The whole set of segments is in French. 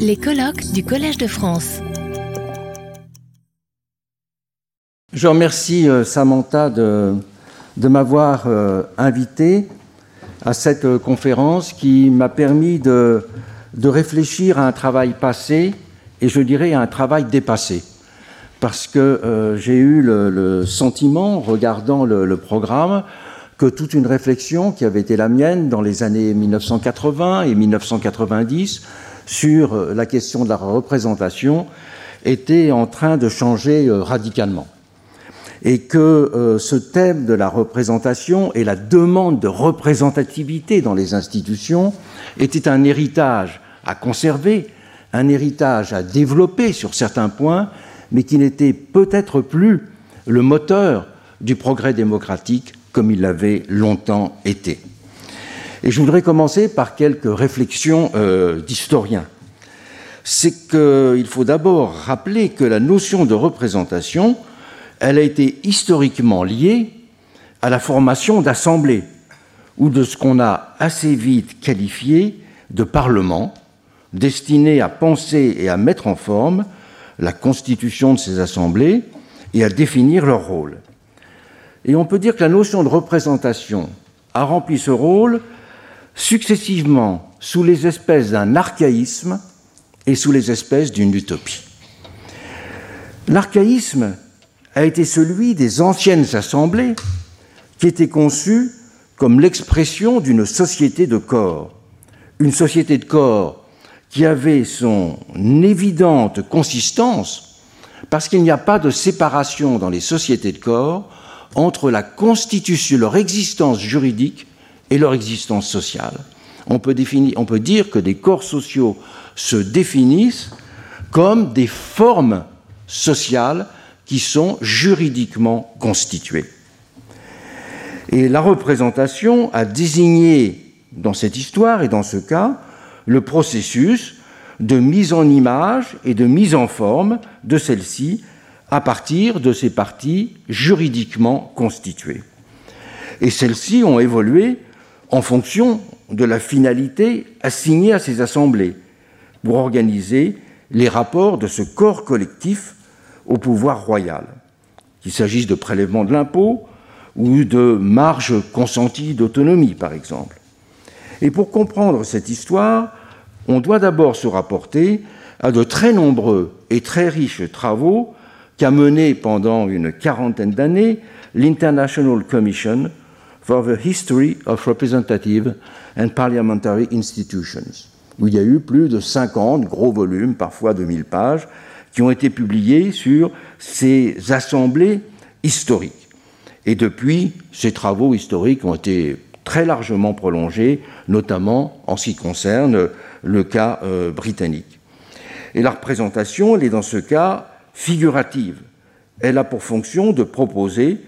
Les colloques du Collège de France. Je remercie euh, Samantha de, m'avoir euh, invité à cette euh, conférence qui m'a permis de, de réfléchir à un travail passé et je dirais à un travail dépassé. Parce que j'ai eu le, sentiment, regardant le, le, programme, que toute une réflexion qui avait été la mienne dans les années 1980 et 1990 sur la question de la représentation était en train de changer radicalement et que euh, ce thème de la représentation et la demande de représentativité dans les institutions était un héritage à conserver, un héritage à développer sur certains points, mais qui n'était peut-être plus le moteur du progrès démocratique comme il l'avait longtemps été. Et je voudrais commencer par quelques réflexions euh, d'historiens. C'est qu'il faut d'abord rappeler que la notion de représentation elle a été historiquement liée à la formation d'assemblées ou de ce qu'on a assez vite qualifié de parlement, destiné à penser et à mettre en forme la constitution de ces assemblées et à définir leur rôle. Et on peut dire que la notion de représentation a rempli ce rôle successivement sous les espèces d'un archaïsme et sous les espèces d'une utopie. L'archaïsme a été celui des anciennes assemblées qui étaient conçues comme l'expression d'une société de corps. Une société de corps qui avait son évidente consistance parce qu'il n'y a pas de séparation dans les sociétés de corps entre la constitution, leur existence juridique et leur existence sociale. On peut, définir, on peut dire que des corps sociaux se définissent comme des formes sociales qui sont juridiquement constitués. Et la représentation a désigné dans cette histoire et dans ce cas le processus de mise en image et de mise en forme de celle-ci à partir de ces parties juridiquement constituées. Et celles-ci ont évolué en fonction de la finalité assignée à ces assemblées pour organiser les rapports de ce corps collectif au pouvoir royal, qu'il s'agisse de prélèvement de l'impôt ou de marge consentie d'autonomie, par exemple. Et pour comprendre cette histoire, on doit d'abord se rapporter à de très nombreux et très riches travaux qu'a menés pendant une quarantaine d'années l'International Commission for the History of Representative and Parliamentary Institutions, où il y a eu plus de 50 gros volumes, parfois de 1000 pages, qui ont été publiés sur ces assemblées historiques. Et depuis, ces travaux historiques ont été très largement prolongés, notamment en ce qui concerne le cas euh, britannique. Et la représentation, elle est dans ce cas figurative. Elle a pour fonction de proposer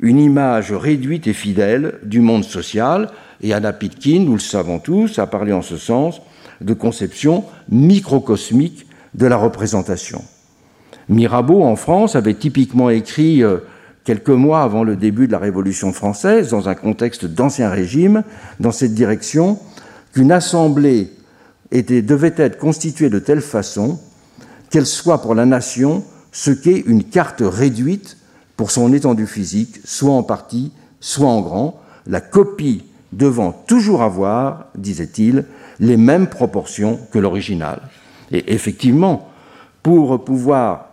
une image réduite et fidèle du monde social, et Anna Pitkin, nous le savons tous, a parlé en ce sens de conception microcosmique de la représentation. Mirabeau, en France, avait typiquement écrit euh, quelques mois avant le début de la Révolution française, dans un contexte d'ancien régime, dans cette direction, qu'une assemblée devait être constituée de telle façon qu'elle soit pour la nation ce qu'est une carte réduite pour son étendue physique, soit en partie, soit en grand, la copie devant toujours avoir, disait-il, les mêmes proportions que l'original. Et effectivement, pour pouvoir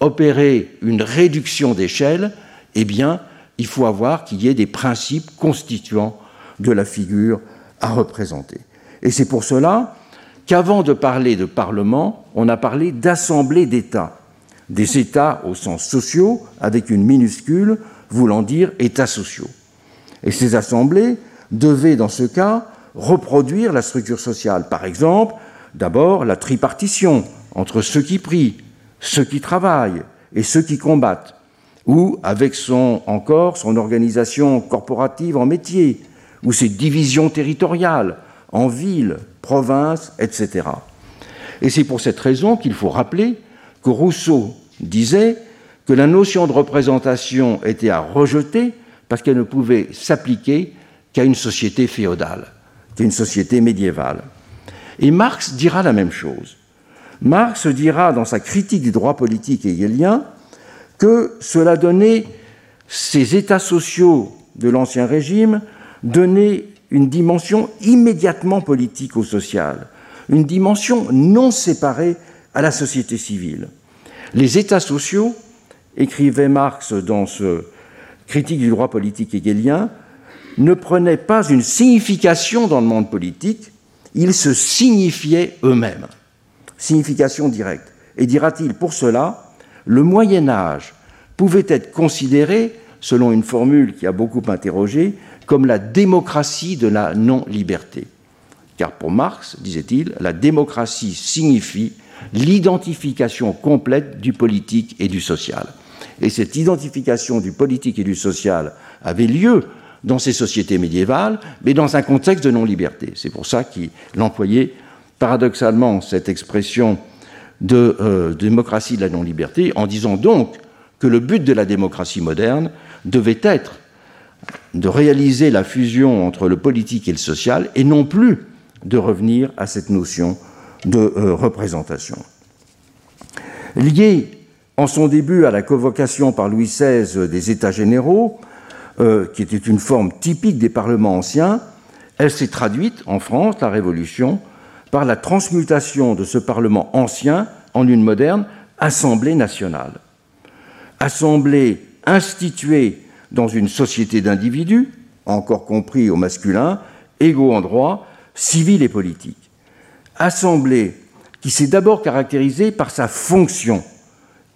opérer une réduction d'échelle, eh bien, il faut avoir qu'il y ait des principes constituants de la figure à représenter. Et c'est pour cela qu'avant de parler de Parlement, on a parlé d'assemblée d'États, des États au sens sociaux, avec une minuscule voulant dire États sociaux. Et ces assemblées devaient, dans ce cas, reproduire la structure sociale. Par exemple, d'abord la tripartition entre ceux qui prient, ceux qui travaillent et ceux qui combattent, ou avec son, encore son organisation corporative en métier, ou ses divisions territoriales en villes, provinces, etc. Et c'est pour cette raison qu'il faut rappeler que Rousseau disait que la notion de représentation était à rejeter parce qu'elle ne pouvait s'appliquer qu'à une société féodale, qu'à une société médiévale. Et Marx dira la même chose. Marx dira dans sa critique du droit politique hegelien que cela donnait, ces états sociaux de l'Ancien Régime une dimension immédiatement politique au social, une dimension non séparée à la société civile. Les états sociaux, écrivait Marx dans ce critique du droit politique hegelien, ne prenaient pas une signification dans le monde politique, ils se signifiaient eux-mêmes. Signification directe. Et dira-t-il, pour cela, le Moyen Âge pouvait être considéré, selon une formule qui a beaucoup interrogé, comme la démocratie de la non-liberté. Car pour Marx, disait-il, la démocratie signifie l'identification complète du politique et du social. Et cette identification du politique et du social avait lieu dans ces sociétés médiévales, mais dans un contexte de non-liberté. C'est pour ça qu'il employait paradoxalement cette expression de euh, démocratie de la non-liberté, en disant donc que le but de la démocratie moderne devait être de réaliser la fusion entre le politique et le social, et non plus de revenir à cette notion de euh, représentation. Liée en son début à la convocation par Louis XVI des États généraux, euh, qui était une forme typique des parlements anciens, elle s'est traduite en France, la Révolution, par la transmutation de ce Parlement ancien en une moderne Assemblée nationale. Assemblée instituée dans une société d'individus, encore compris au masculin, égaux en droit, civil et politique assemblée qui s'est d'abord caractérisée par sa fonction,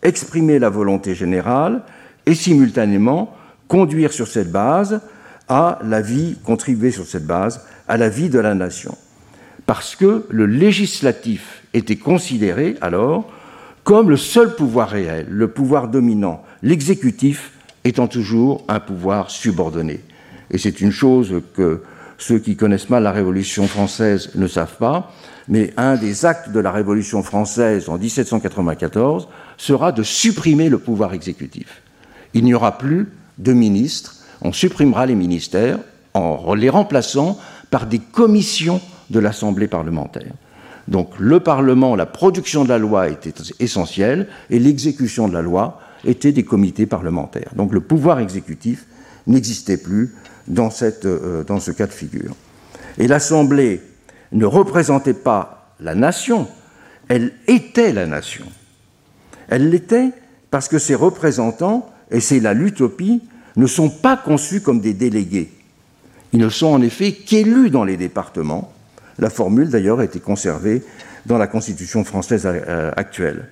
exprimer la volonté générale et simultanément conduire sur cette base à la vie, contribuer sur cette base à la vie de la nation. Parce que le législatif était considéré alors comme le seul pouvoir réel, le pouvoir dominant, l'exécutif étant toujours un pouvoir subordonné. Et c'est une chose que ceux qui connaissent mal la Révolution française ne savent pas, mais un des actes de la Révolution française en 1794 sera de supprimer le pouvoir exécutif. Il n'y aura plus de ministres, on supprimera les ministères en les remplaçant par des commissions de l'Assemblée parlementaire. Donc le Parlement, la production de la loi était essentielle et l'exécution de la loi était des comités parlementaires. Donc le pouvoir exécutif n'existait plus dans, cette, euh, dans ce cas de figure. Et l'Assemblée ne représentait pas la nation, elle était la nation. Elle l'était parce que ses représentants, et c'est là l'utopie, ne sont pas conçus comme des délégués. Ils ne sont en effet qu'élus dans les départements. La formule d'ailleurs a été conservée dans la Constitution française euh, actuelle.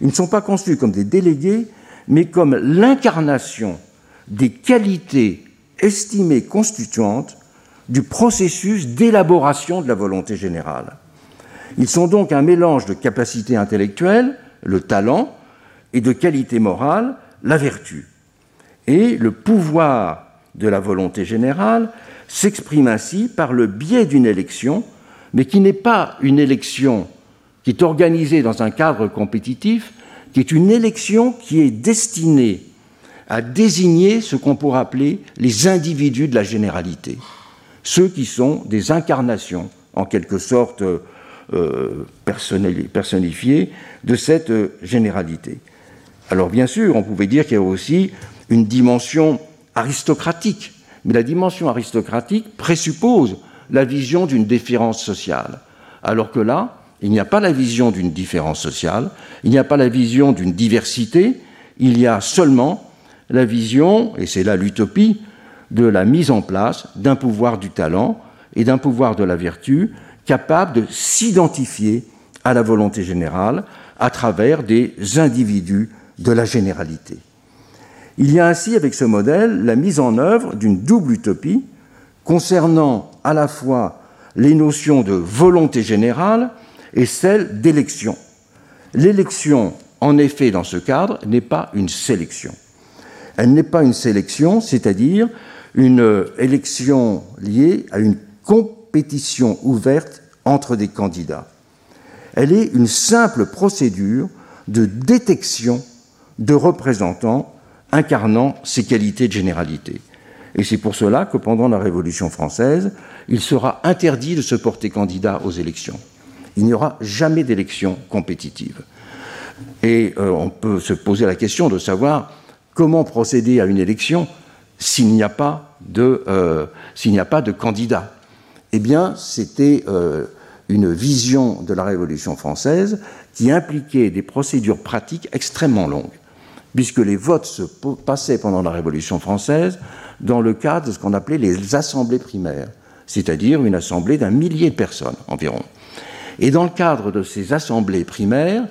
Ils ne sont pas conçus comme des délégués, mais comme l'incarnation des qualités estimées constituantes du processus d'élaboration de la volonté générale. Ils sont donc un mélange de capacité intellectuelle, le talent, et de qualité morale, la vertu. Et le pouvoir de la volonté générale s'exprime ainsi par le biais d'une élection, mais qui n'est pas une élection qui est organisée dans un cadre compétitif, qui est une élection qui est destinée à désigner ce qu'on pourrait appeler les individus de la généralité ceux qui sont des incarnations, en quelque sorte euh, personnifiées, de cette euh, généralité. Alors bien sûr, on pouvait dire qu'il y a aussi une dimension aristocratique, mais la dimension aristocratique présuppose la vision d'une différence sociale, alors que là, il n'y a pas la vision d'une différence sociale, il n'y a pas la vision d'une diversité, il y a seulement la vision, et c'est là l'utopie, de la mise en place d'un pouvoir du talent et d'un pouvoir de la vertu capable de s'identifier à la volonté générale à travers des individus de la généralité. Il y a ainsi avec ce modèle la mise en œuvre d'une double utopie concernant à la fois les notions de volonté générale et celle d'élection. L'élection, en effet, dans ce cadre, n'est pas une sélection. Elle n'est pas une sélection, c'est-à-dire une élection liée à une compétition ouverte entre des candidats. Elle est une simple procédure de détection de représentants incarnant ces qualités de généralité. Et c'est pour cela que pendant la Révolution française, il sera interdit de se porter candidat aux élections. Il n'y aura jamais d'élection compétitive. Et euh, on peut se poser la question de savoir comment procéder à une élection s'il n'y a pas de, euh, candidat. Eh bien, c'était euh, une vision de la Révolution française qui impliquait des procédures pratiques extrêmement longues, puisque les votes se passaient pendant la Révolution française dans le cadre de ce qu'on appelait les assemblées primaires, c'est-à-dire une assemblée d'un millier de personnes environ. Et dans le cadre de ces assemblées primaires,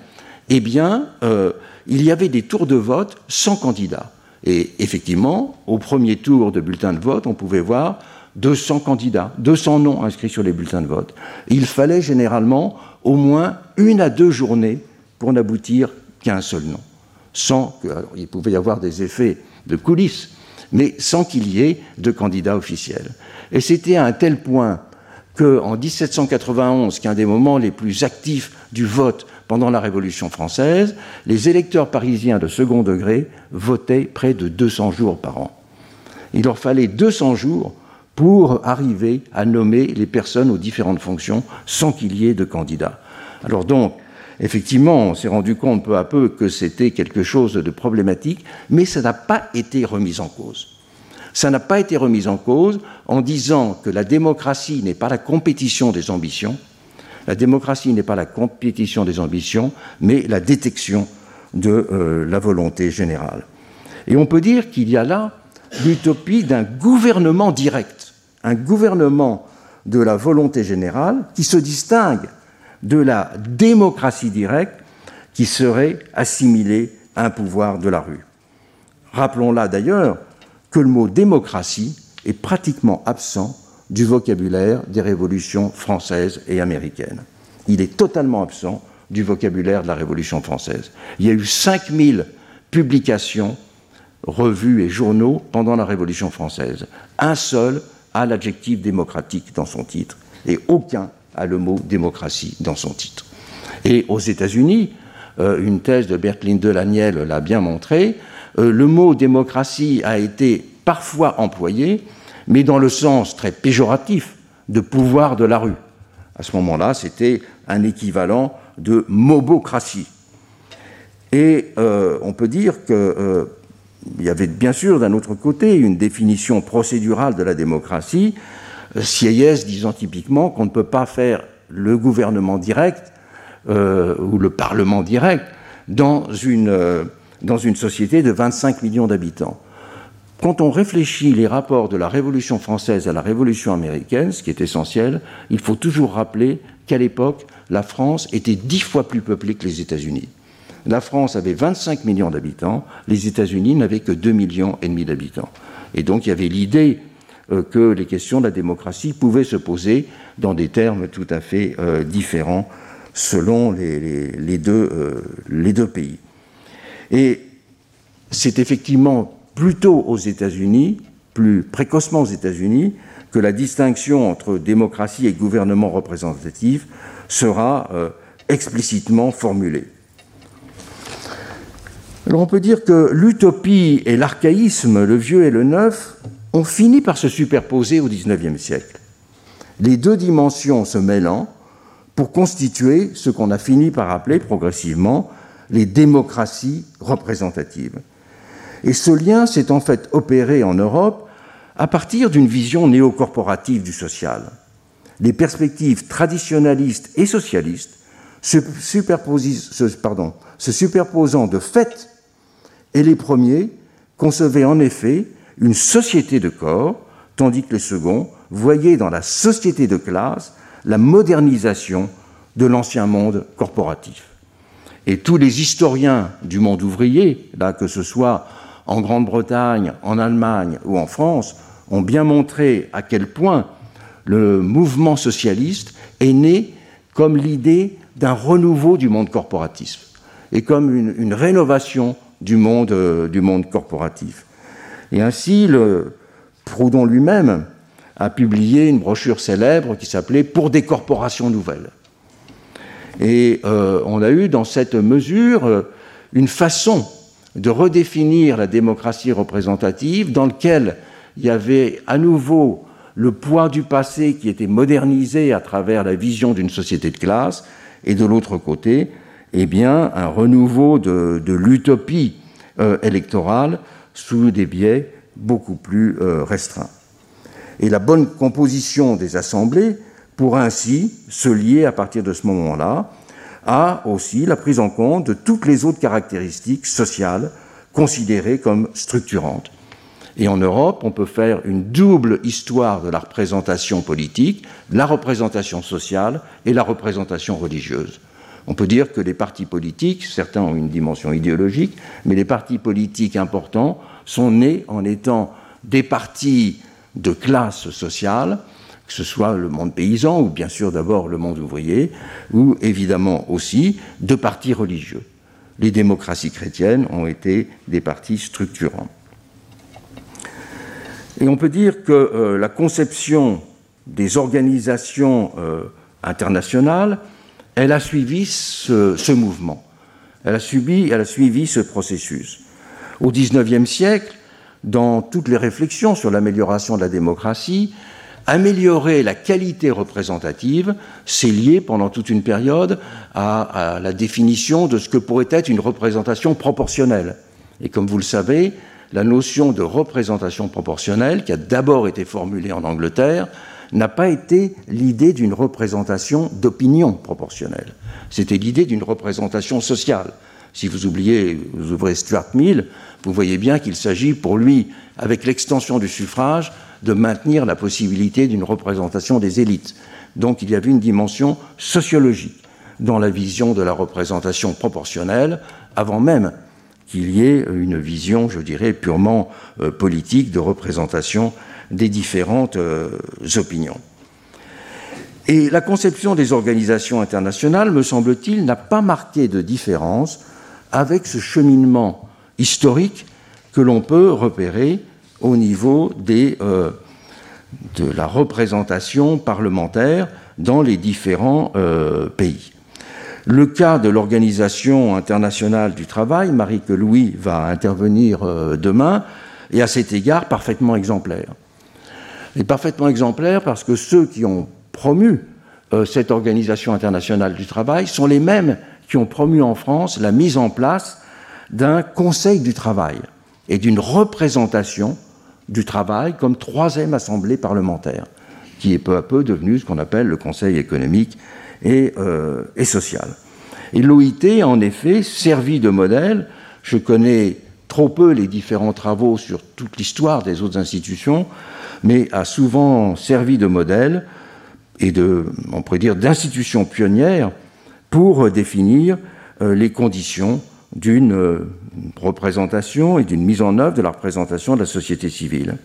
eh bien, euh, il y avait des tours de vote sans candidat. Et effectivement, au premier tour de bulletin de vote, on pouvait voir 200 candidats, 200 noms inscrits sur les bulletins de vote. Il fallait généralement au moins une à deux journées pour n'aboutir qu'à un seul nom. Sans que, il pouvait y avoir des effets de coulisses, mais sans qu'il y ait de candidats officiels. Et c'était à un tel point qu'en 1791, qui est un des moments les plus actifs du vote pendant la Révolution française, les électeurs parisiens de second degré votaient près de 200 jours par an. Il leur fallait 200 jours pour arriver à nommer les personnes aux différentes fonctions sans qu'il y ait de candidats. Alors donc, effectivement, on s'est rendu compte peu à peu que c'était quelque chose de problématique, mais ça n'a pas été remis en cause. Ça n'a pas été remis en cause en disant que la démocratie n'est pas la compétition des ambitions, la démocratie n'est pas la compétition des ambitions, mais la détection de euh, la volonté générale. Et on peut dire qu'il y a là l'utopie d'un gouvernement direct, un gouvernement de la volonté générale qui se distingue de la démocratie directe qui serait assimilée à un pouvoir de la rue. Rappelons là d'ailleurs que le mot démocratie est pratiquement absent du vocabulaire des révolutions françaises et américaines. Il est totalement absent du vocabulaire de la Révolution française. Il y a eu 5000 publications, revues et journaux pendant la Révolution française. Un seul a l'adjectif démocratique dans son titre et aucun a le mot démocratie dans son titre. Et aux États-Unis, euh, une thèse de Bertline Delaniel l'a bien montré, le mot démocratie a été parfois employé mais dans le sens très péjoratif de pouvoir de la rue. À ce moment-là, c'était un équivalent de mobocratie. Et euh, on peut dire qu'il euh, y avait bien sûr d'un autre côté une définition procédurale de la démocratie, Sieyès disant typiquement qu'on ne peut pas faire le gouvernement direct euh, ou le parlement direct dans une, dans une société de 25 millions d'habitants. Quand on réfléchit les rapports de la Révolution française à la Révolution américaine, ce qui est essentiel, il faut toujours rappeler qu'à l'époque, la France était dix fois plus peuplée que les États-Unis. La France avait 25 millions d'habitants, les États-Unis n'avaient que 2 millions et demi d'habitants. Et donc il y avait l'idée euh, que les questions de la démocratie pouvaient se poser dans des termes tout à fait euh, différents selon les, euh, les deux pays. Et c'est effectivement plutôt aux États-Unis, plus précocement aux États-Unis, que la distinction entre démocratie et gouvernement représentatif sera euh, explicitement formulée. Alors on peut dire que l'utopie et l'archaïsme, le vieux et le neuf, ont fini par se superposer au XIXe siècle. Les deux dimensions se mêlant pour constituer ce qu'on a fini par appeler progressivement les démocraties représentatives. Et ce lien s'est en fait opéré en Europe à partir d'une vision néocorporative du social. Les perspectives traditionnalistes et socialistes se, superposant de fait, et les premiers concevaient en effet une société de corps, tandis que les seconds voyaient dans la société de classe la modernisation de l'ancien monde corporatif. Et tous les historiens du monde ouvrier, là que ce soit en Grande-Bretagne, en Allemagne ou en France ont bien montré à quel point le mouvement socialiste est né comme l'idée d'un renouveau du monde corporatif et comme une, rénovation du monde, euh, du monde corporatif. Et ainsi, le, Proudhon lui-même a publié une brochure célèbre qui s'appelait Pour des corporations nouvelles. Et euh, on a eu dans cette mesure euh, une façon de redéfinir la démocratie représentative dans lequel il y avait à nouveau le poids du passé qui était modernisé à travers la vision d'une société de classe, et de l'autre côté, eh bien, un renouveau de, l'utopie euh, électorale sous des biais beaucoup plus euh, restreints. Et la bonne composition des assemblées pourra ainsi se lier à partir de ce moment-là à aussi la prise en compte de toutes les autres caractéristiques sociales considérées comme structurantes. Et en Europe, on peut faire une double histoire de la représentation politique, la représentation sociale et la représentation religieuse. On peut dire que les partis politiques, certains ont une dimension idéologique, mais les partis politiques importants sont nés en étant des partis de classe sociale, que ce soit le monde paysan ou bien sûr d'abord le monde ouvrier, ou évidemment aussi de partis religieux. Les démocraties chrétiennes ont été des partis structurants. Et on peut dire que euh, la conception des organisations euh, internationales, elle a suivi ce, mouvement, elle a, subi, elle a suivi ce processus. Au XIXe siècle, dans toutes les réflexions sur l'amélioration de la démocratie, améliorer la qualité représentative, c'est lié pendant toute une période à, la définition de ce que pourrait être une représentation proportionnelle. Et comme vous le savez, la notion de représentation proportionnelle, qui a d'abord été formulée en Angleterre, n'a pas été l'idée d'une représentation d'opinion proportionnelle. C'était l'idée d'une représentation sociale. Si vous oubliez, vous ouvrez Stuart Mill, vous voyez bien qu'il s'agit pour lui, avec l'extension du suffrage, de maintenir la possibilité d'une représentation des élites. Donc il y avait une dimension sociologique dans la vision de la représentation proportionnelle, avant même qu'il y ait une vision, je dirais, purement euh, politique de représentation des différentes euh, opinions. Et la conception des organisations internationales, me semble-t-il, n'a pas marqué de différence avec ce cheminement historique que l'on peut repérer au niveau euh, de la représentation parlementaire dans les différents pays. Le cas de l'Organisation internationale du travail, Marie que Louis va intervenir euh, demain, est à cet égard parfaitement exemplaire. Et parfaitement exemplaire parce que ceux qui ont promu euh, cette Organisation internationale du travail sont les mêmes qui ont promu en France la mise en place d'un Conseil du travail et d'une représentation du travail comme troisième assemblée parlementaire, qui est peu à peu devenu ce qu'on appelle le Conseil économique euh, et, social. Et l'OIT a en effet servi de modèle. Je connais trop peu les différents travaux sur toute l'histoire des autres institutions, mais a souvent servi de modèle et de, on pourrait dire, d'institution pionnière pour définir euh, les conditions d'une euh, représentation et d'une mise en œuvre de la représentation de la société civile,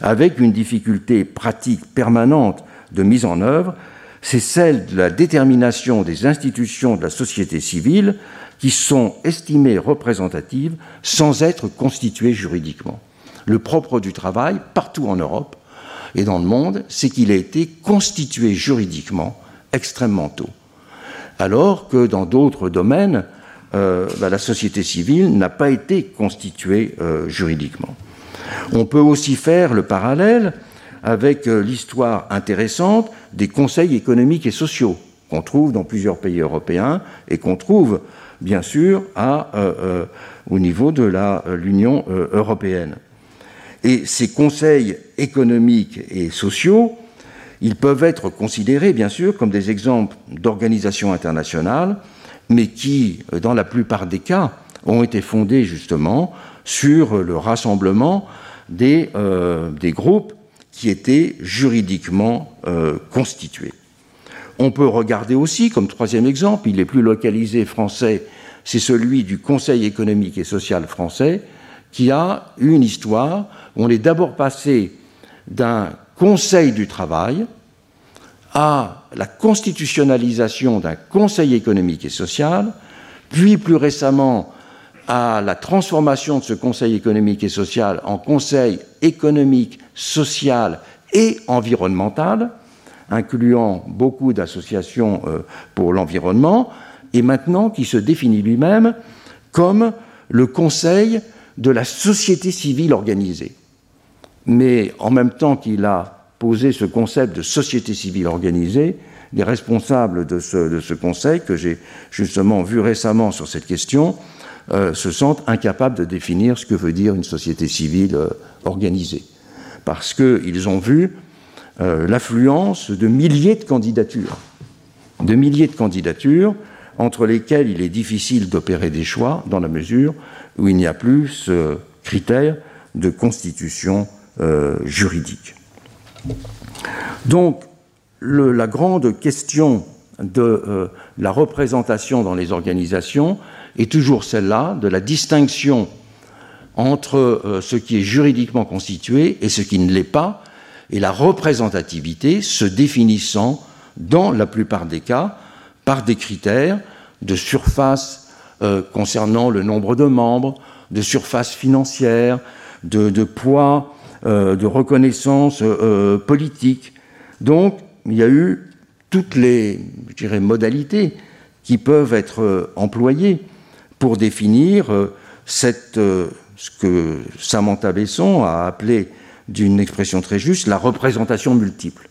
avec une difficulté pratique permanente de mise en œuvre c'est celle de la détermination des institutions de la société civile qui sont estimées représentatives sans être constituées juridiquement. Le propre du travail, partout en Europe et dans le monde, c'est qu'il a été constitué juridiquement extrêmement tôt. Alors que dans d'autres domaines, euh, bah, la société civile n'a pas été constituée euh, juridiquement. On peut aussi faire le parallèle avec euh, l'histoire intéressante des conseils économiques et sociaux qu'on trouve dans plusieurs pays européens et qu'on trouve bien sûr au niveau de l'Union européenne. Et ces conseils économiques et sociaux, ils peuvent être considérés bien sûr comme des exemples d'organisations internationales, mais qui, dans la plupart des cas, ont été fondés justement sur le rassemblement des, des groupes qui était juridiquement euh, constitué. On peut regarder aussi, comme troisième exemple, il est plus localisé français, c'est celui du Conseil économique et social français, qui a une histoire on est d'abord passé d'un Conseil du travail à la constitutionnalisation d'un Conseil économique et social, puis plus récemment à la transformation de ce Conseil économique et social en Conseil économique, social et environnemental, incluant beaucoup d'associations euh, pour l'environnement, et maintenant qui se définit lui-même comme le Conseil de la société civile organisée. Mais en même temps qu'il a posé ce concept de société civile organisée, les responsables de ce, conseil, que j'ai justement vu récemment sur cette question, euh, se sentent incapables de définir ce que veut dire une société civile euh, organisée. Parce qu'ils ont vu euh, l'affluence de milliers de candidatures, de milliers de candidatures entre lesquelles il est difficile d'opérer des choix dans la mesure où il n'y a plus ce critère de constitution juridique. Donc, la grande question de euh, la représentation dans les organisations est toujours celle-là, de la distinction entre euh, ce qui est juridiquement constitué et ce qui ne l'est pas, et la représentativité se définissant, dans la plupart des cas, par des critères de surface euh, concernant le nombre de membres, de surface financière, de poids, de reconnaissance politique. Donc, il y a eu toutes les modalités qui peuvent être euh, employées pour définir euh, euh, ce que Samantha Besson a appelé d'une expression très juste, la représentation multiple.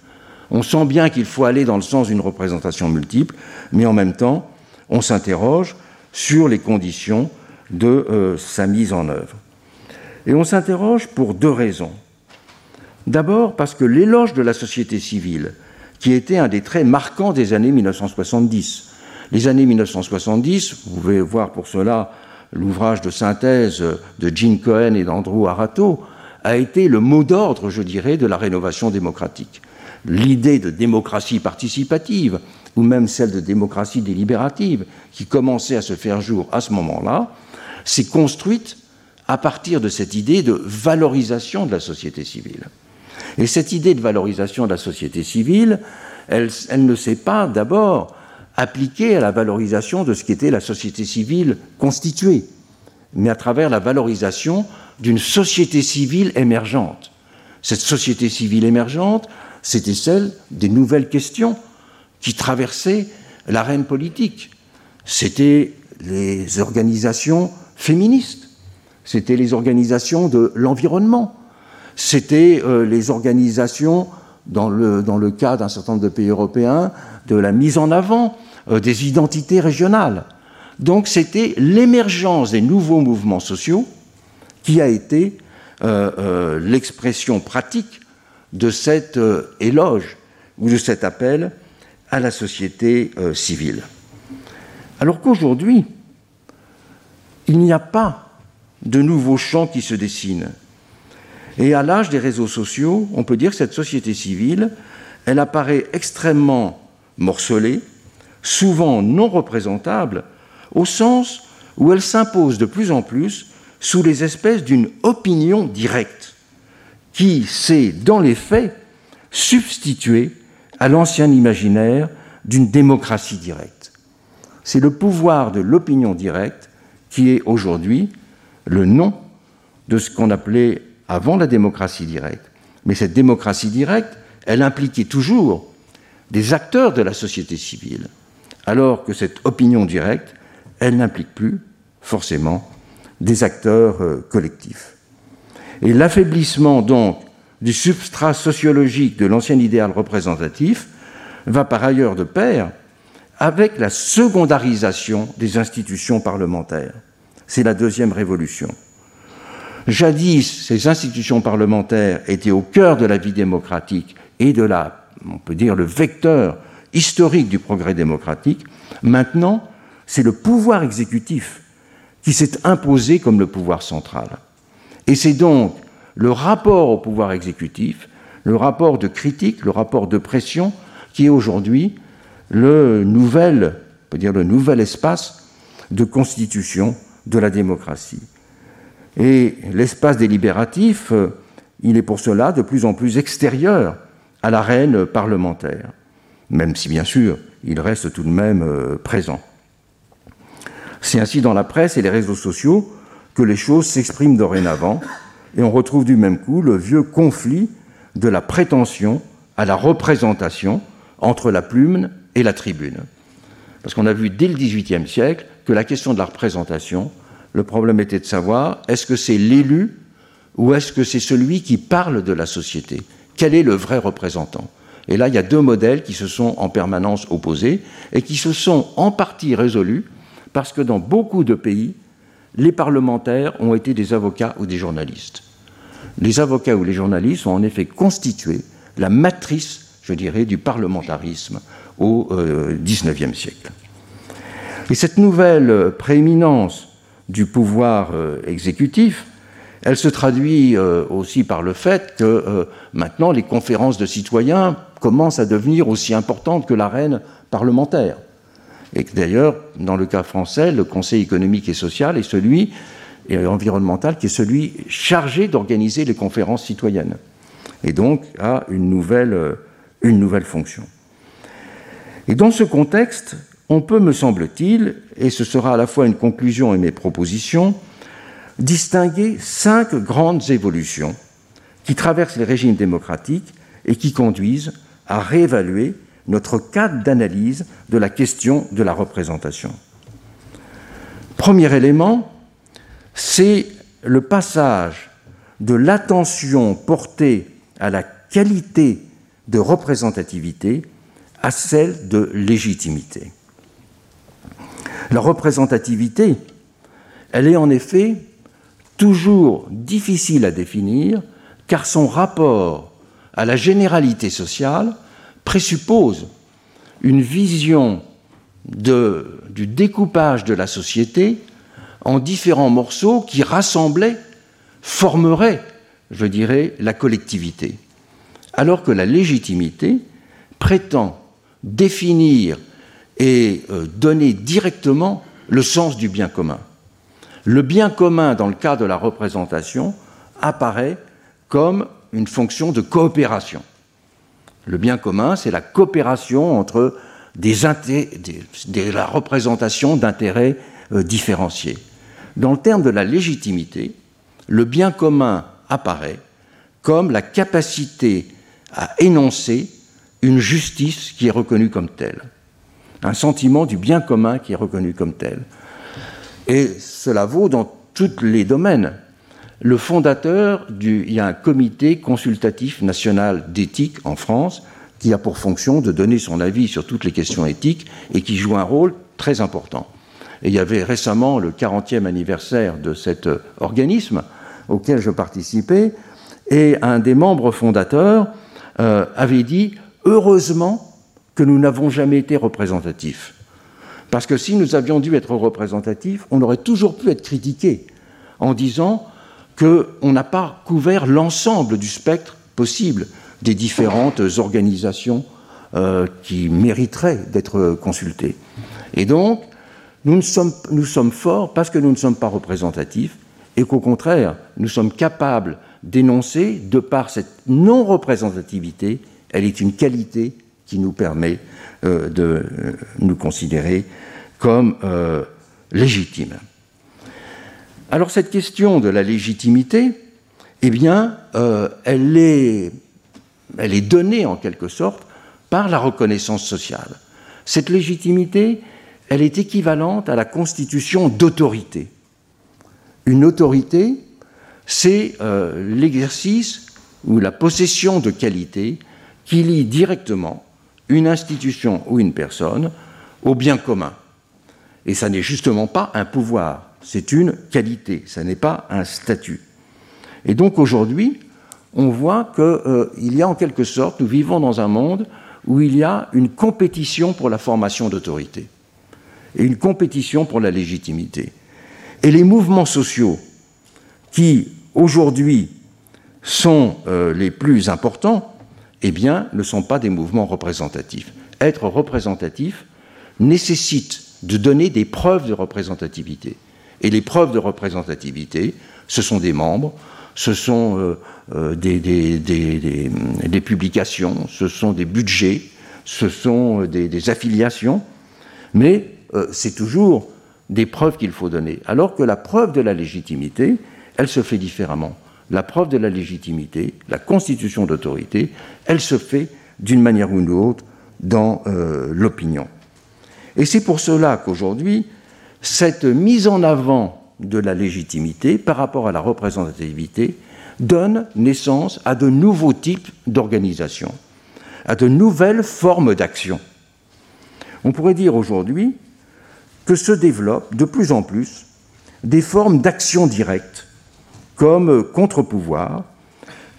On sent bien qu'il faut aller dans le sens d'une représentation multiple, mais en même temps, on s'interroge sur les conditions de sa mise en œuvre. Et on s'interroge pour deux raisons. D'abord parce que l'éloge de la société civile qui était un des traits marquants des années 1970. Les années 1970, vous pouvez voir pour cela l'ouvrage de synthèse de Gene Cohen et d'Andrew Arato, a été le mot d'ordre, je dirais, de la rénovation démocratique. L'idée de démocratie participative, ou même celle de démocratie délibérative, qui commençait à se faire jour à ce moment-là, s'est construite à partir de cette idée de valorisation de la société civile. Et cette idée de valorisation de la société civile, elle, ne s'est pas d'abord appliquée à la valorisation de ce qu'était la société civile constituée, mais à travers la valorisation d'une société civile émergente. Cette société civile émergente, c'était celle des nouvelles questions qui traversaient l'arène politique. C'était les organisations féministes, c'était les organisations de l'environnement, c'était euh, les organisations, dans le, cas d'un certain nombre de pays européens, de la mise en avant euh, des identités régionales. Donc c'était l'émergence des nouveaux mouvements sociaux qui a été euh, l'expression pratique de cet éloge ou de cet appel à la société civile. Alors qu'aujourd'hui, il n'y a pas de nouveaux champs qui se dessinent. Et à l'âge des réseaux sociaux, on peut dire que cette société civile, elle apparaît extrêmement morcelée, souvent non représentable, au sens où elle s'impose de plus en plus sous les espèces d'une opinion directe, qui s'est, dans les faits, substituée à l'ancien imaginaire d'une démocratie directe. C'est le pouvoir de l'opinion directe qui est aujourd'hui le nom de ce qu'on appelait avant la démocratie directe. Mais cette démocratie directe, elle impliquait toujours des acteurs de la société civile, alors que cette opinion directe, elle n'implique plus forcément des acteurs euh, collectifs. Et l'affaiblissement donc du substrat sociologique de l'ancien idéal représentatif va par ailleurs de pair avec la secondarisation des institutions parlementaires. C'est la deuxième révolution. Jadis, ces institutions parlementaires étaient au cœur de la vie démocratique et de la, on peut dire, le vecteur historique du progrès démocratique. Maintenant, c'est le pouvoir exécutif qui s'est imposé comme le pouvoir central. Et c'est donc le rapport au pouvoir exécutif, le rapport de critique, le rapport de pression, qui est aujourd'hui le nouvel, le nouvel espace de constitution de la démocratie. Et l'espace délibératif, euh, il est pour cela de plus en plus extérieur à l'arène parlementaire, même si bien sûr il reste tout de même euh, présent. C'est ainsi dans la presse et les réseaux sociaux que les choses s'expriment dorénavant, et on retrouve du même coup le vieux conflit de la prétention à la représentation entre la plume et la tribune. Parce qu'on a vu dès le XVIIIe siècle que la question de la représentation le problème était de savoir est-ce que c'est l'élu ou est-ce que c'est celui qui parle de la société? Quel est le vrai représentant? Et là, il y a deux modèles qui se sont en permanence opposés et qui se sont en partie résolus parce que dans beaucoup de pays, les parlementaires ont été des avocats ou des journalistes. Les avocats ou les journalistes ont en effet constitué la matrice, je dirais, du parlementarisme au XIXe euh, siècle. Et cette nouvelle prééminence du pouvoir euh, exécutif, elle se traduit euh, aussi par le fait que maintenant les conférences de citoyens commencent à devenir aussi importantes que l'arène parlementaire. Et que d'ailleurs, dans le cas français, le Conseil économique et social est celui et environnemental qui est celui chargé d'organiser les conférences citoyennes et donc a une nouvelle, une nouvelle fonction. Et dans ce contexte, on peut, me semble-t-il, et ce sera à la fois une conclusion et mes propositions, distinguer cinq grandes évolutions qui traversent les régimes démocratiques et qui conduisent à réévaluer notre cadre d'analyse de la question de la représentation. Premier élément, c'est le passage de l'attention portée à la qualité de représentativité à celle de légitimité. La représentativité, elle est en effet toujours difficile à définir car son rapport à la généralité sociale présuppose une vision du découpage de la société en différents morceaux qui rassemblaient, formeraient, je dirais, la collectivité. Alors que la légitimité prétend définir et euh, donner directement le sens du bien commun. Le bien commun, dans le cas de la représentation, apparaît comme une fonction de coopération. Le bien commun, c'est la coopération entre des, la représentation d'intérêts euh, différenciés. Dans le terme de la légitimité, le bien commun apparaît comme la capacité à énoncer une justice qui est reconnue comme telle, un sentiment du bien commun qui est reconnu comme tel. Et cela vaut dans tous les domaines. Le fondateur du, il y a un comité consultatif national d'éthique en France qui a pour fonction de donner son avis sur toutes les questions éthiques et qui joue un rôle très important. Et il y avait récemment le 40e anniversaire de cet organisme auquel je participais, et un des membres fondateurs euh, avait dit Heureusement que nous n'avons jamais été représentatifs. Parce que si nous avions dû être représentatifs, on aurait toujours pu être critiqué en disant qu'on n'a pas couvert l'ensemble du spectre possible des différentes organisations euh, qui mériteraient d'être consultées. Et donc, nous, sommes, nous sommes forts parce que nous ne sommes pas représentatifs et qu'au contraire, nous sommes capables d'énoncer, de par cette non-représentativité, elle est une qualité qui nous permet euh, de euh, nous considérer comme euh, légitimes. Alors cette question de la légitimité, eh bien, elle, est, elle est donnée en quelque sorte par la reconnaissance sociale. Cette légitimité, elle est équivalente à la constitution d'autorité. Une autorité, c'est l'exercice ou la possession de qualités qui lie directement une institution ou une personne au bien commun. Et ça n'est justement pas un pouvoir, c'est une qualité, ça n'est pas un statut. Et donc aujourd'hui, on voit qu'il euh, y a en quelque sorte, nous vivons dans un monde où il y a une compétition pour la formation d'autorité et une compétition pour la légitimité. Et les mouvements sociaux qui aujourd'hui sont euh, les plus importants, eh bien, ne sont pas des mouvements représentatifs. Être représentatif nécessite de donner des preuves de représentativité. Et les preuves de représentativité, ce sont des membres, ce sont euh, euh, des, publications, ce sont des budgets, ce sont euh, des, affiliations, mais c'est toujours des preuves qu'il faut donner. Alors que la preuve de la légitimité, elle se fait différemment la preuve de la légitimité, la constitution d'autorité, elle se fait d'une manière ou d'une autre dans euh, l'opinion. Et c'est pour cela qu'aujourd'hui, cette mise en avant de la légitimité par rapport à la représentativité donne naissance à de nouveaux types d'organisation, à de nouvelles formes d'action. On pourrait dire aujourd'hui que se développent de plus en plus des formes d'action directe, comme contre-pouvoir,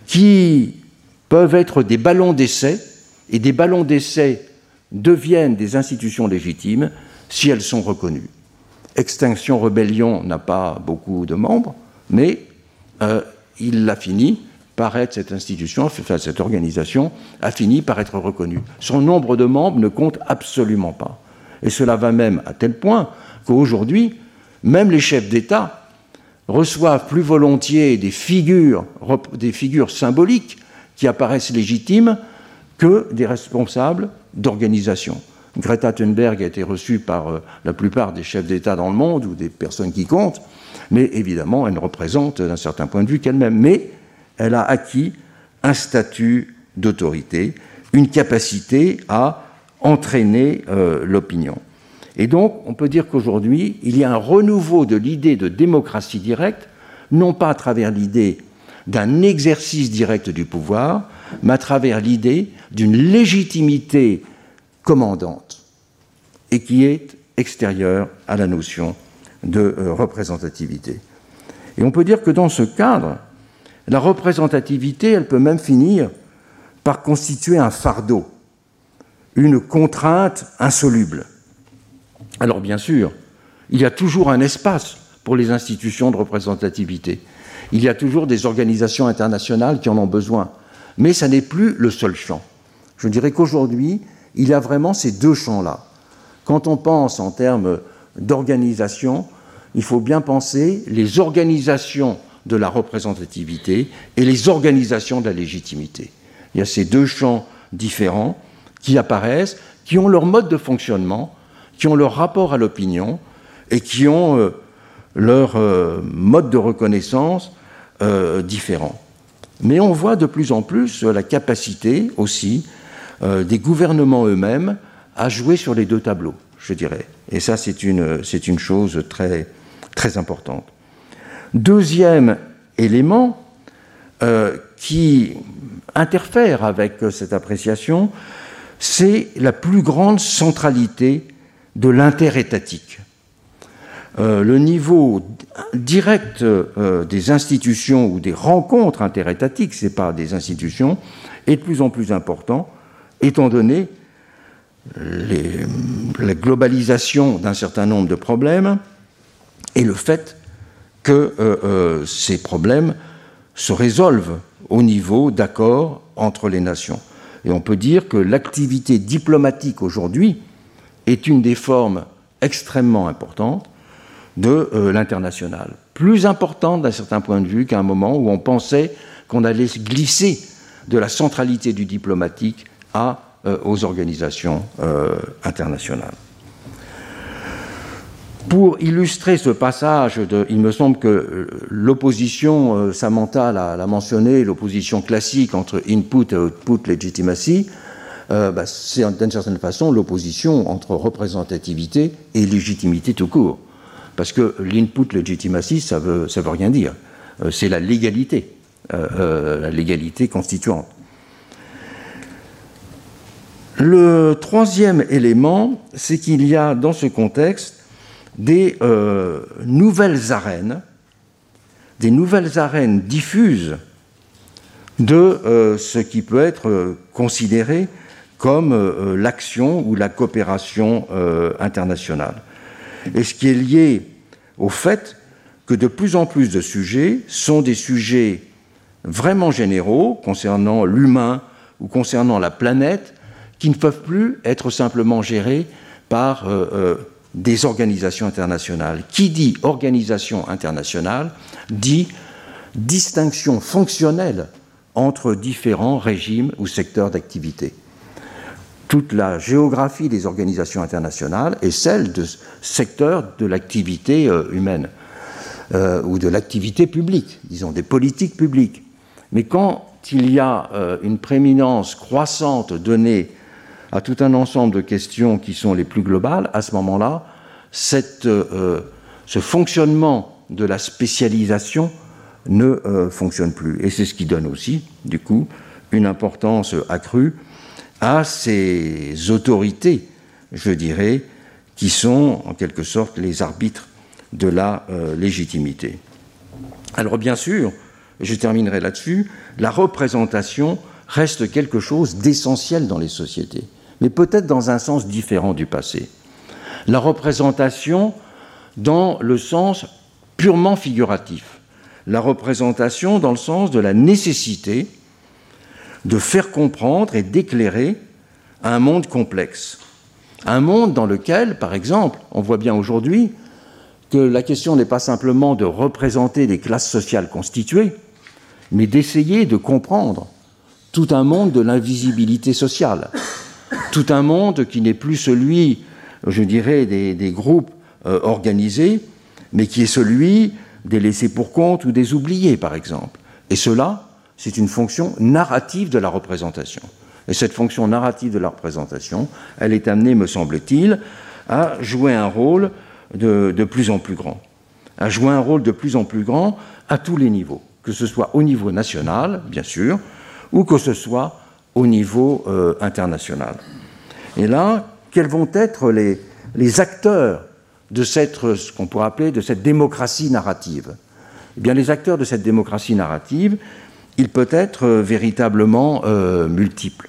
qui peuvent être des ballons d'essai, et des ballons d'essai deviennent des institutions légitimes si elles sont reconnues. Extinction Rebellion n'a pas beaucoup de membres, mais euh, il a fini par être, cette institution, cette organisation, a fini par être reconnue. Son nombre de membres ne compte absolument pas. Et cela va même à tel point qu'aujourd'hui, même les chefs d'État reçoivent plus volontiers des figures, des figures symboliques qui apparaissent légitimes que des responsables d'organisation. Greta Thunberg a été reçue par euh, la plupart des chefs d'État dans le monde ou des personnes qui comptent, mais évidemment, elle ne représente d'un certain point de vue qu'elle-même. Mais elle a acquis un statut d'autorité, une capacité à entraîner euh, l'opinion. Et donc, on peut dire qu'aujourd'hui, il y a un renouveau de l'idée de démocratie directe, non pas à travers l'idée d'un exercice direct du pouvoir, mais à travers l'idée d'une légitimité commandante et qui est extérieure à la notion de euh, représentativité. Et on peut dire que dans ce cadre, la représentativité, elle peut même finir par constituer un fardeau, une contrainte insoluble. Alors bien sûr, il y a toujours un espace pour les institutions de représentativité. Il y a toujours des organisations internationales qui en ont besoin. Mais ça n'est plus le seul champ. Je dirais qu'aujourd'hui, il y a vraiment ces deux champs-là. Quand on pense en termes d'organisation, il faut bien penser les organisations de la représentativité et les organisations de la légitimité. Il y a ces deux champs différents qui apparaissent, qui ont leur mode de fonctionnement, qui ont leur rapport à l'opinion et qui ont euh, leur euh, mode de reconnaissance euh, différent. Mais on voit de plus en plus la capacité aussi des gouvernements eux-mêmes à jouer sur les deux tableaux, je dirais. Et ça, c'est une, une chose très, très importante. Deuxième élément qui interfère avec cette appréciation, c'est la plus grande centralité de interétatique euh, le niveau direct euh, des institutions ou des rencontres interétatiques, ce n'est pas des institutions, est de plus en plus important, étant donné la globalisation d'un certain nombre de problèmes et le fait que euh, ces problèmes se résolvent au niveau d'accords entre les nations. Et on peut dire que l'activité diplomatique aujourd'hui est une des formes extrêmement importantes de euh, l'international. Plus importante d'un certain point de vue qu'à un moment où on pensait qu'on allait glisser de la centralité du diplomatique euh, aux organisations euh, internationales. Pour illustrer ce passage, il me semble que l'opposition, Samantha l'a mentionné, l'opposition classique entre input et output legitimacy, bah, c'est d'une certaine façon l'opposition entre représentativité et légitimité tout court. Parce que l'input legitimacy, ça veut, veut rien dire. Euh, c'est la légalité, euh, euh, la légalité constituante. Le troisième élément, c'est qu'il y a dans ce contexte des nouvelles arènes, des nouvelles arènes diffuses de ce qui peut être considéré comme l'action ou la coopération internationale et ce qui est lié au fait que de plus en plus de sujets sont des sujets vraiment généraux concernant l'humain ou concernant la planète qui ne peuvent plus être simplement gérés par euh, euh, des organisations internationales. Qui dit organisation internationale dit distinction fonctionnelle entre différents régimes ou secteurs d'activité toute la géographie des organisations internationales et celle de secteurs de l'activité euh, humaine euh, ou de l'activité publique, disons des politiques publiques. Mais quand il y a euh, une prééminence croissante donnée à tout un ensemble de questions qui sont les plus globales, à ce moment-là, ce fonctionnement de la spécialisation ne euh, fonctionne plus. Et c'est ce qui donne aussi, du coup, une importance accrue à ces autorités, je dirais, qui sont en quelque sorte les arbitres de la euh, légitimité. Alors bien sûr, je terminerai là-dessus, la représentation reste quelque chose d'essentiel dans les sociétés, mais peut-être dans un sens différent du passé. La représentation dans le sens purement figuratif, la représentation dans le sens de la nécessité de faire comprendre et d'éclairer un monde complexe. Un monde dans lequel, par exemple, on voit bien aujourd'hui que la question n'est pas simplement de représenter des classes sociales constituées, mais d'essayer de comprendre tout un monde de l'invisibilité sociale, tout un monde qui n'est plus celui, je dirais, des, groupes euh, organisés, mais qui est celui des laissés pour compte ou des oubliés, par exemple. Et cela, c'est une fonction narrative de la représentation. Et cette fonction narrative de la représentation, elle est amenée, me semble-t-il, à jouer un rôle de, plus en plus grand, à jouer un rôle de plus en plus grand à tous les niveaux, que ce soit au niveau national, bien sûr, ou que ce soit au niveau euh, international. Et là, quels vont être les, les acteurs de cette, ce qu'on pourrait appeler de cette démocratie narrative? Eh bien, les acteurs de cette démocratie narrative, il peut être euh, véritablement euh, multiple.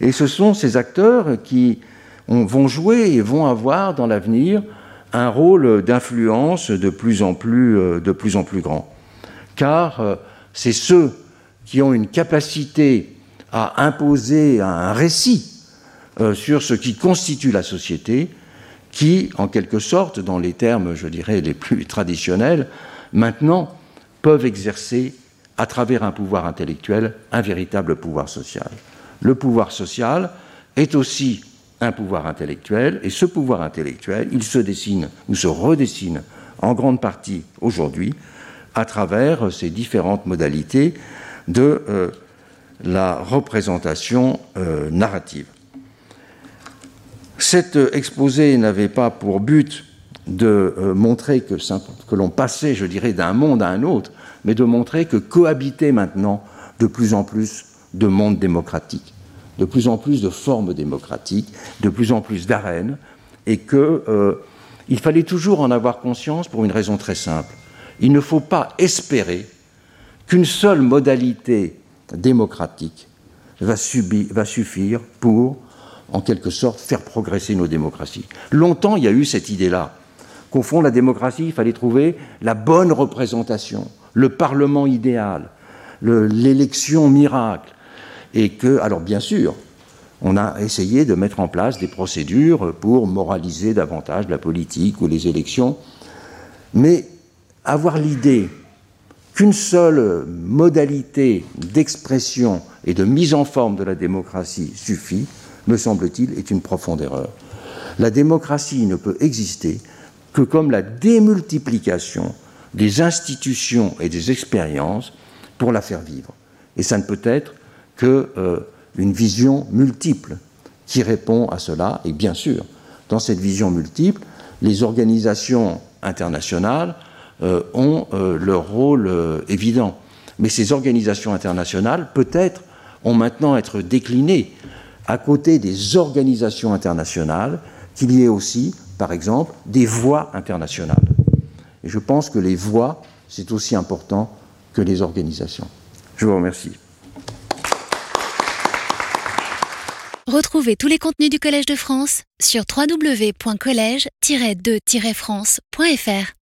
Et ce sont ces acteurs qui vont jouer et vont avoir dans l'avenir un rôle d'influence de, plus en plus, euh, de plus en plus grand. Car c'est ceux qui ont une capacité à imposer un récit sur ce qui constitue la société, qui, en quelque sorte, dans les termes, je dirais, les plus traditionnels, maintenant peuvent exercer à travers un pouvoir intellectuel, un véritable pouvoir social. Le pouvoir social est aussi un pouvoir intellectuel, et ce pouvoir intellectuel, il se dessine ou se redessine en grande partie aujourd'hui à travers ces différentes modalités de euh, la représentation euh, narrative. Cet exposé n'avait pas pour but de euh, montrer que l'on passait, je dirais, d'un monde à un autre, mais de montrer que cohabitaient maintenant de plus en plus de mondes démocratiques, de plus en plus de formes démocratiques, de plus en plus d'arènes, et qu'il euh, fallait toujours en avoir conscience pour une raison très simple. Il ne faut pas espérer qu'une seule modalité démocratique va, va suffire pour, en quelque sorte, faire progresser nos démocraties. Longtemps, il y a eu cette idée-là qu'au fond, la démocratie, il fallait trouver la bonne représentation, le Parlement idéal, l'élection miracle. Et que, alors bien sûr, on a essayé de mettre en place des procédures pour moraliser davantage la politique ou les élections, mais avoir l'idée qu'une seule modalité d'expression et de mise en forme de la démocratie suffit, me semble-t-il, est une profonde erreur. La démocratie ne peut exister que comme la démultiplication des institutions et des expériences pour la faire vivre. Et ça ne peut être qu'une euh, vision multiple qui répond à cela. Et bien sûr, dans cette vision multiple, les organisations internationales euh, ont euh, leur rôle évident. Mais ces organisations internationales, peut-être, ont maintenant à être déclinées à côté des organisations internationales, qu'il y ait aussi, par exemple, des voies internationales. Et je pense que les voix, c'est aussi important que les organisations. Je vous remercie. Retrouvez tous les contenus du Collège de France sur www.colège-2-france.fr.